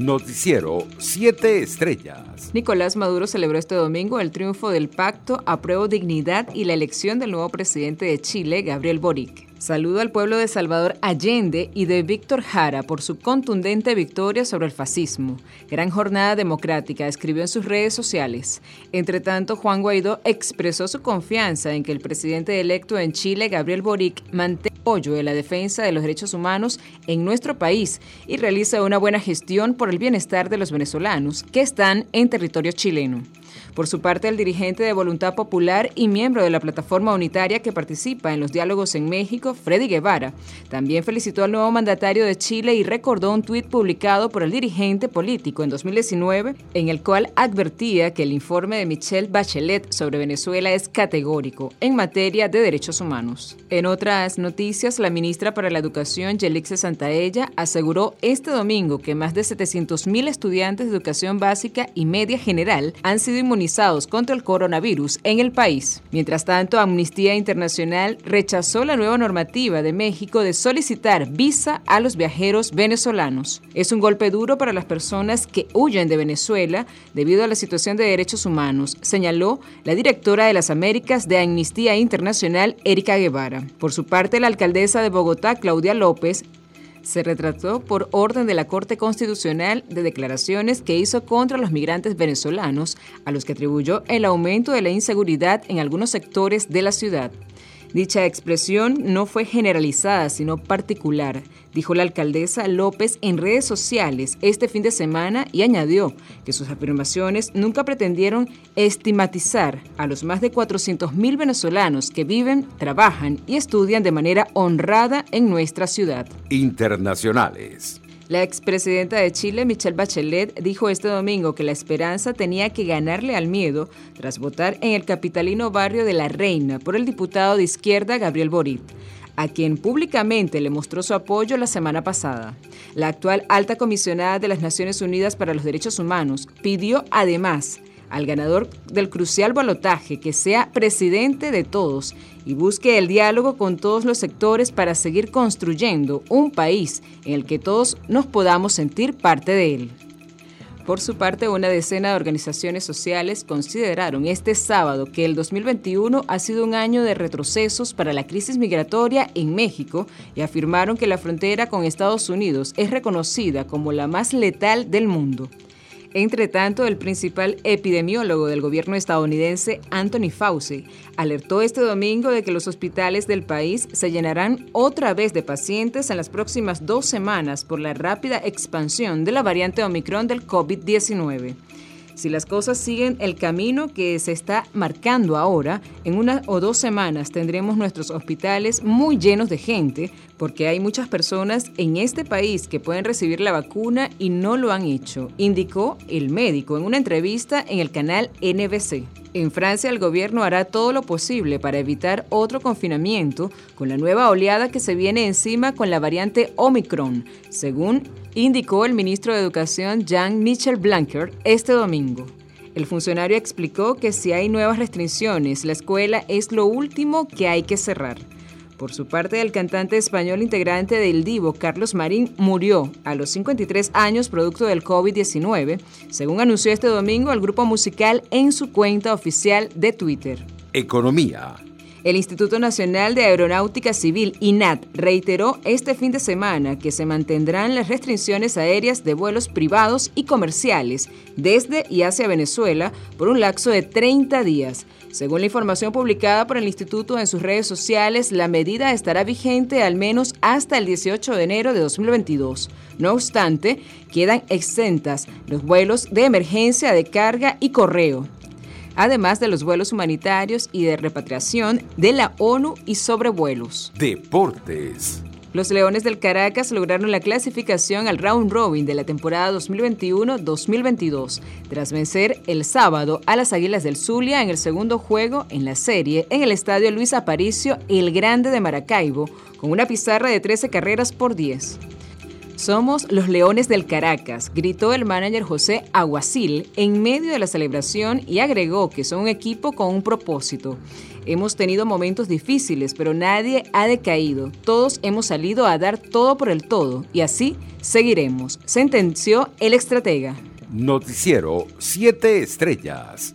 Noticiero 7 Estrellas. Nicolás Maduro celebró este domingo el triunfo del pacto Apruebo Dignidad y la elección del nuevo presidente de Chile, Gabriel Boric. Saludo al pueblo de Salvador Allende y de Víctor Jara por su contundente victoria sobre el fascismo. Gran jornada democrática, escribió en sus redes sociales. Entre tanto, Juan Guaidó expresó su confianza en que el presidente electo en Chile, Gabriel Boric, mantenga apoyo en la defensa de los derechos humanos en nuestro país y realiza una buena gestión por el bienestar de los venezolanos que están en territorio chileno. Por su parte, el dirigente de Voluntad Popular y miembro de la plataforma unitaria que participa en los diálogos en México, Freddy Guevara, también felicitó al nuevo mandatario de Chile y recordó un tuit publicado por el dirigente político en 2019, en el cual advertía que el informe de Michelle Bachelet sobre Venezuela es categórico en materia de derechos humanos. En otras noticias, la ministra para la Educación, Yelixe Santaella, aseguró este domingo que más de 700.000 estudiantes de educación básica y media general han sido inmunizados contra el coronavirus en el país. Mientras tanto, Amnistía Internacional rechazó la nueva normativa de México de solicitar visa a los viajeros venezolanos. Es un golpe duro para las personas que huyen de Venezuela debido a la situación de derechos humanos, señaló la directora de las Américas de Amnistía Internacional, Erika Guevara. Por su parte, la alcaldesa de Bogotá, Claudia López, se retrató por orden de la Corte Constitucional de declaraciones que hizo contra los migrantes venezolanos, a los que atribuyó el aumento de la inseguridad en algunos sectores de la ciudad. Dicha expresión no fue generalizada, sino particular, dijo la alcaldesa López en redes sociales este fin de semana y añadió que sus afirmaciones nunca pretendieron estigmatizar a los más de 400.000 venezolanos que viven, trabajan y estudian de manera honrada en nuestra ciudad. Internacionales. La expresidenta de Chile, Michelle Bachelet, dijo este domingo que la esperanza tenía que ganarle al miedo tras votar en el capitalino barrio de La Reina por el diputado de izquierda Gabriel Boric, a quien públicamente le mostró su apoyo la semana pasada. La actual alta comisionada de las Naciones Unidas para los Derechos Humanos pidió además al ganador del crucial balotaje que sea presidente de todos y busque el diálogo con todos los sectores para seguir construyendo un país en el que todos nos podamos sentir parte de él. Por su parte, una decena de organizaciones sociales consideraron este sábado que el 2021 ha sido un año de retrocesos para la crisis migratoria en México y afirmaron que la frontera con Estados Unidos es reconocida como la más letal del mundo. Entre tanto, el principal epidemiólogo del gobierno estadounidense, Anthony Fauci, alertó este domingo de que los hospitales del país se llenarán otra vez de pacientes en las próximas dos semanas por la rápida expansión de la variante Omicron del COVID-19. Si las cosas siguen el camino que se está marcando ahora, en una o dos semanas tendremos nuestros hospitales muy llenos de gente, porque hay muchas personas en este país que pueden recibir la vacuna y no lo han hecho, indicó el médico en una entrevista en el canal NBC. En Francia el gobierno hará todo lo posible para evitar otro confinamiento con la nueva oleada que se viene encima con la variante Omicron, según indicó el ministro de Educación Jean-Michel Blanquer este domingo. El funcionario explicó que si hay nuevas restricciones, la escuela es lo último que hay que cerrar. Por su parte, el cantante español integrante del Divo, Carlos Marín, murió a los 53 años producto del COVID-19, según anunció este domingo el grupo musical en su cuenta oficial de Twitter. Economía. El Instituto Nacional de Aeronáutica Civil, INAT, reiteró este fin de semana que se mantendrán las restricciones aéreas de vuelos privados y comerciales desde y hacia Venezuela por un lapso de 30 días. Según la información publicada por el instituto en sus redes sociales, la medida estará vigente al menos hasta el 18 de enero de 2022. No obstante, quedan exentas los vuelos de emergencia de carga y correo además de los vuelos humanitarios y de repatriación de la ONU y sobrevuelos. Deportes. Los Leones del Caracas lograron la clasificación al round robin de la temporada 2021-2022, tras vencer el sábado a las Águilas del Zulia en el segundo juego en la serie en el estadio Luis Aparicio El Grande de Maracaibo, con una pizarra de 13 carreras por 10. Somos los Leones del Caracas, gritó el manager José Aguacil en medio de la celebración y agregó que son un equipo con un propósito. Hemos tenido momentos difíciles, pero nadie ha decaído. Todos hemos salido a dar todo por el todo y así seguiremos, sentenció el estratega. Noticiero 7 Estrellas.